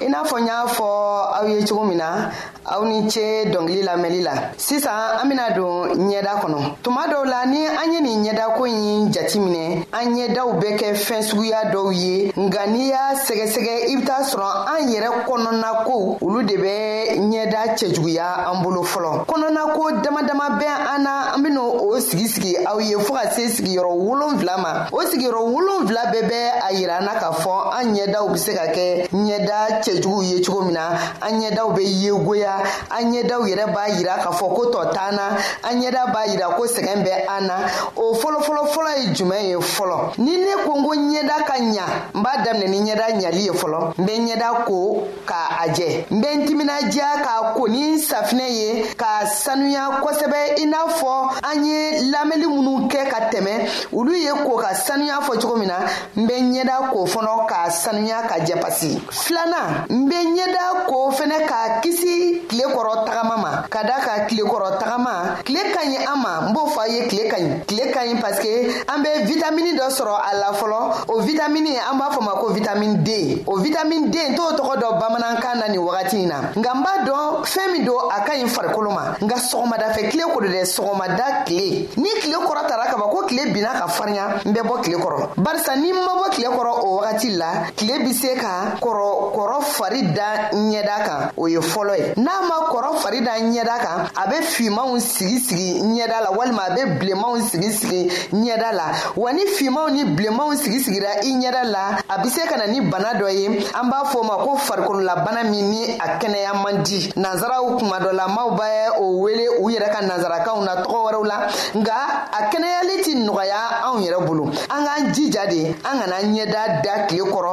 i n'a fɔ n y'a fɔ aw ye cogo min na aw ni ce dɔngili lamɛnli la sisan an bena don ɲɛda kɔnɔ tuma dɔw la ni an ye nin ɲɛdako ɲi jati minɛ an ɲɛdaw bɛ kɛ fɛɛn suguya dɔw ye nka n'i y'a sɛgɛsɛgɛ i be t'a sɔrɔ an yɛrɛ kɔnɔna kow olu de bɛ ɲɛda cɛjuguya an bolo fɔlɔ kɔnɔna ko dama dama bɛ an na an bena o sigi sigi aw ye fɔɔ ka se sigiyɔrɔ wolonfila ma o sigiyɔrɔ wolonfila bɛɛ bɛ a yira an na ka fɔ an ɲɛdaw bɛ se ka kɛ ɲɛda cɛjuguw ye cogo min na an ɲɛdaw bɛ yegoya an ɲɛdaw yɛrɛ b'a yira k'a fɔ ko tɔ t'an na an ɲɛda b'a yira ko sɛgɛn bɛ an na o fɔlɔfɔlɔfɔlɔ ye jumɛn ye fɔlɔ ni ne ko n ko ɲɛda ka ɲa n b'a daminɛ ni ɲɛda ɲali ye fɔlɔ n bɛ ɲɛda ko ka a jɛ n bɛ n timinadiya ka ko ni safinɛ ye ka sanuya kosɛbɛ i n'a fɔ an ye lamɛnni minnu kɛ ka tɛmɛ olu ye ko ka sanuya fɔ cogo min na n bɛ ɲɛda ko fɔlɔ ka sanuya ka jɛ pasi filanan n bɛ ɲɛda ko fɛnɛ ka kisi tile kɔrɔ tagama ma ka da ka tile kɔrɔ tagama tile ka ɲi an ma n b'o fɔ a ye tile ka ɲi tile ka ɲi paseke an bɛ vitamini dɔ sɔrɔ a la fɔlɔ o vitamini an b'a fɔ ma ko vitamin d o vitamin d n t'o tɔgɔ dɔ bamanankan na nin wagati in na nka n b'a dɔn fɛn min don a ka ɲi farikolo ma nka sɔgɔmadafɛ tile ko do dɛ sɔgɔmada tile ni tile kɔrɔ tara kaba ko tile binna ka farinya n bɛ bɔ tile kɔrɔ barisa ni n ma bɔ tile kɔrɔ o wagati la tile be se ka kɔrɔ kɔrɔ fari da ɲɛda kan o ye fɔlɔ ye n'a ma kɔrɔ fari da ɲɛda kan a be fimanw sigi sigi ɲɛda la walima a bɛ bilenmanw sigi sigi ɲɛda la wa ni finmanw ni bilenmanw sigi sigira i ɲɛda la a bɛ se ka na ni bana dɔ ye an b'a fɔ o ma ko farikololabana min ni a kɛnɛya man di nanzaraw kuma dɔ la maaw bɛ o wele u yɛrɛ ka nanzarakanw na tɔgɔ wɛrɛw la nka a kɛnɛyali tɛ nɔgɔya anw yɛrɛ bolo an k'an jija de an kana ɲɛda da tile kɔrɔ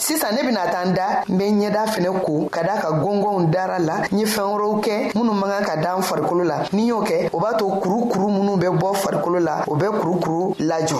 sisan ne bɛna taa n da n bɛ ɲɛda fɛnɛ ko ka da ka gɔngɔnw dara la n ye fɛn wɛrɛw kɛ minnu man kan ka da n farikolo la ni y'o kɛ o b'a to kurukuru minnu bɛ bɔ farikolo la o bɛ kurukuru lajɔ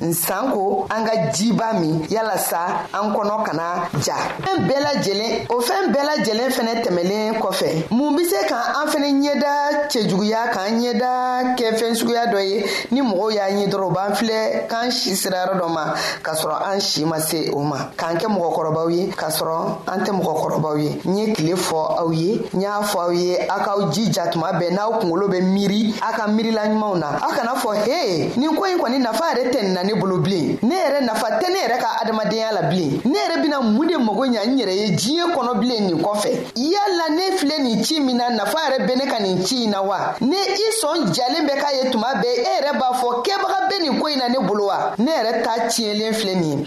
n san ko an ka jiba min yalasa an kɔnɔ kana ja fɛn bɛɛ lajɛlen o fɛn bɛɛ lajɛlen fɛnɛ tɛmɛlen kɔfɛ mun be se ka an fɛnɛ ɲɛda cɛjuguya k'an ɲɛda kɛ fɛn suguya dɔ ye ni mɔgɔw y'a ɲɛ dɔrɔn u b'an filɛ k'an si sirayɔrɔ dɔ ma k'a sɔrɔ an si ma se o ma k'an kɛ mɔgɔkɔrɔbaw ye k'a sɔrɔ an tɛ mɔgɔkɔrɔbaw ye n ye tile fɔ aw ye n y'a fɔ aw ye a k'aw jija tuma bɛɛ n'aw kungolo bɛ miiri a ka miirila ɲumanw na aw kana fɔ he nin ko in kɔni nafa yɛrɛ tɛ nin na ne bolo bilen ne yɛrɛ nafa tɛ ne yɛrɛ ka adamadenya la bilen ne yɛrɛ bɛna mun de mago ɲa n yɛrɛ ye diɲɛ kɔnɔ bilen nin kɔfɛ yala ne filɛ nin ci min na nafa yɛrɛ bɛ ne ka nin ci in na wa ne i sɔn jalen bɛ k'a ye tuma bɛɛ e yɛrɛ b'a fɔ kɛbaga bɛ nin ko in na ne bolo wa ne yɛrɛ ta tiɲɛlen filɛ nin ye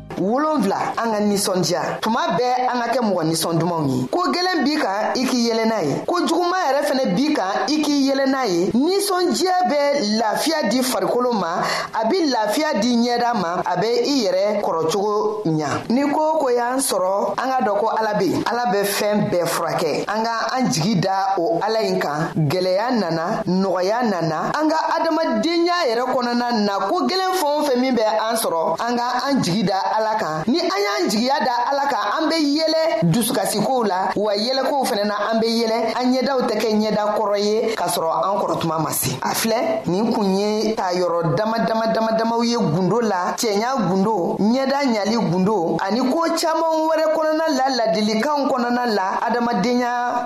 wolonfila an ka ninsɔndiya tuma bɛɛ an ka kɛ mɔgɔ ninsɔn dumanw ye ko gwɛlɛn b'i kan i k'i yɛlɛ n'a ye ko juguman yɛrɛ fɛnɛ b'i kan i k'i yɛlɛ n'a ye ninsɔndiya bɛ lafiya di farikolo ma a be lafiya di ɲɛda ma a be i yɛrɛ kɔrɔcogo ɲa ni ko ko y'an sɔrɔ an ka dɔ ko ala be ala bɛ fɛɛn bɛɛ furakɛ an ka an jigi da o ala ɲi kan gwɛlɛya nana nɔgɔya nana an ka adamadenya yɛrɛ kɔnɔna na ko gɛlɛn fɛn o fɛn min bɛ an sɔrɔ an ka an jigi da ala kan ni an y'an jigiya da ala kan an bɛ yɛlɛ dusukasikow la wa yɛlɛkow fana na an bɛ yɛlɛ an ɲɛdaw tɛ kɛ ɲɛda kɔrɔ ye k'a sɔrɔ an kɔrɔ tuma ma se a filɛ nin kun ye ta yɔrɔ dama dama dama damaw ye gundo la cɛɲa gundo ɲɛda ɲali gundo ani ko caman wɛrɛ kɔnɔna la ladilikanw kɔnɔna la adamadenya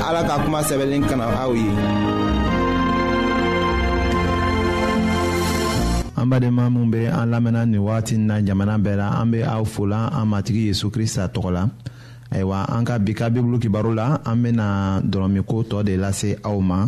ala ka kuma sɛbɛnlen kana aw ye an badenma minw be an lamɛnna nin wagati na jamana bɛɛ la an be aw fola an matigi yezu krista tɔgɔ la ayiwa an ka bi ka bibulu kibaru la an bena dɔlɔmiko tɔɔ de lase aw ma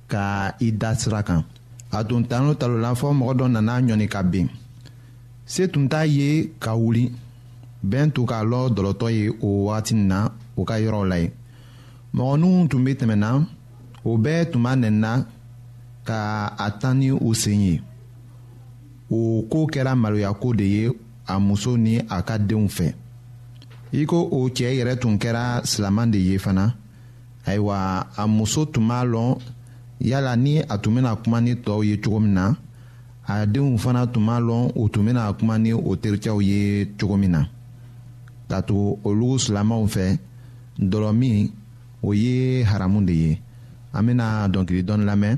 ka i da sira kan a tun tan o talo la fɔ mɔgɔ dɔ nana ɲɔni ka bin se tun t'a ye ka wuli bɛn to k'a lɔ dɔlɔtɔ ye o wagati na o ka yɔrɔw la ye mɔgɔninw tun bɛ tɛmɛna o bɛɛ tun b'a nɛnna ka a tan ni u sen ye o ko kɛra maloyako de ye a muso ni a ka denw fɛ i ko o cɛ yɛrɛ tun kɛra silaman de ye fana ayiwa a muso tun b'a lɔn yala ni a tun bɛna kuma ni tɔw ye cogo min na a denw fana tun b'a lɔn u tun bɛna kuma ni o terikɛw ye cogo min na ka to olu silamɛw fɛ dɔlɔmin o ye haramu de ye an bɛna dɔnkili dɔn lamɛn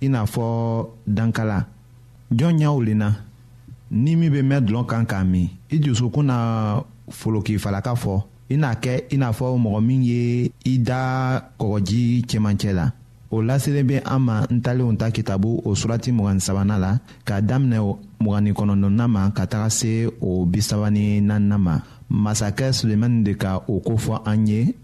i n'a fɔ dankala jɔn ɲɛw lenna ni min bɛ mɛn dɔlɔ kan k'a min i dusukun na foloki falaka fɔ i n'a kɛ i n'a fɔ mɔgɔ min ye i da kɔgɔji cɛmancɛ la o laselen bɛ an ma ntalenw ta kitabu o surati mugan ni sabanan la k'a daminɛ mugan ni kɔnɔntɔnnan ma ka taga se o bi saba ni naaninan ma masakɛ sulemani de ka o ko fɔ an ye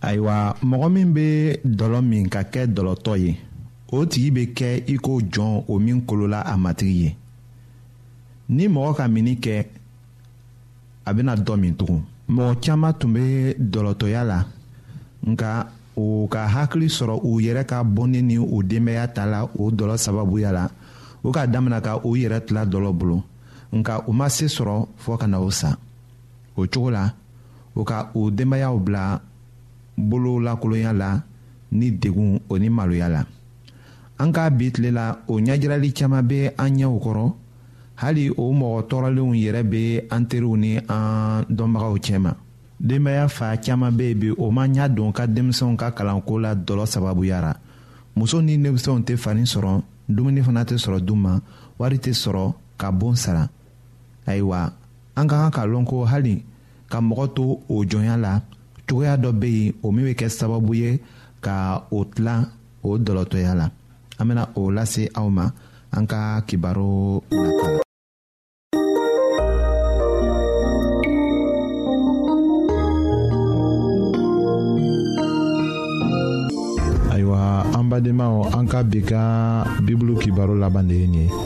ayiwa mɔgɔ min bɛ dɔlɔ min ka kɛ dɔlɔtɔ ye o tigi bɛ kɛ i ko jɔn o min kolola a matigi ye ni mɔgɔ ka minni kɛ a bɛna dɔ min tugun mɔgɔ caman tun bɛ dɔlɔtɔya la nka u ka hakili sɔrɔ u yɛrɛ ka bɔnni ni u denbaya ta la o dɔlɔ sababuya la u ka damina ka u yɛrɛ tila dɔlɔ bolo nka u ma se sɔrɔ fɔɔ ka na o sa o cogo la o ka u denbayaw bila bolo lakolonya la ni degun o ni maloya la an ka bi tile la o ɲɛjirali caman bɛ an ɲɛw kɔrɔ hali o mɔgɔ tɔɔrɔlenw yɛrɛ bɛ an teriw ni an dɔnbagaw cɛma denbaya fa caman bɛ yen bi o ma ɲɛ don ka denmisɛnw ka kalanko la dɔlɔ sababuya ra muso ni denmisɛnw tɛ fani sɔrɔ dumuni fana tɛ sɔrɔ du ma wari tɛ sɔrɔ ka bon sara ayiwa an ka kan k'a lɔn ko hali ka mɔgɔ to o jɔnya la cogoya dɔ bɛ yen o min bɛ kɛ sababu ye ka o tilan o dɔlɔtɔya la an bɛna o lase aw ma an ka kibaru nata la. ayiwa an badenmaw an ka bi ka bibulu kibaru laban de ye nin ye.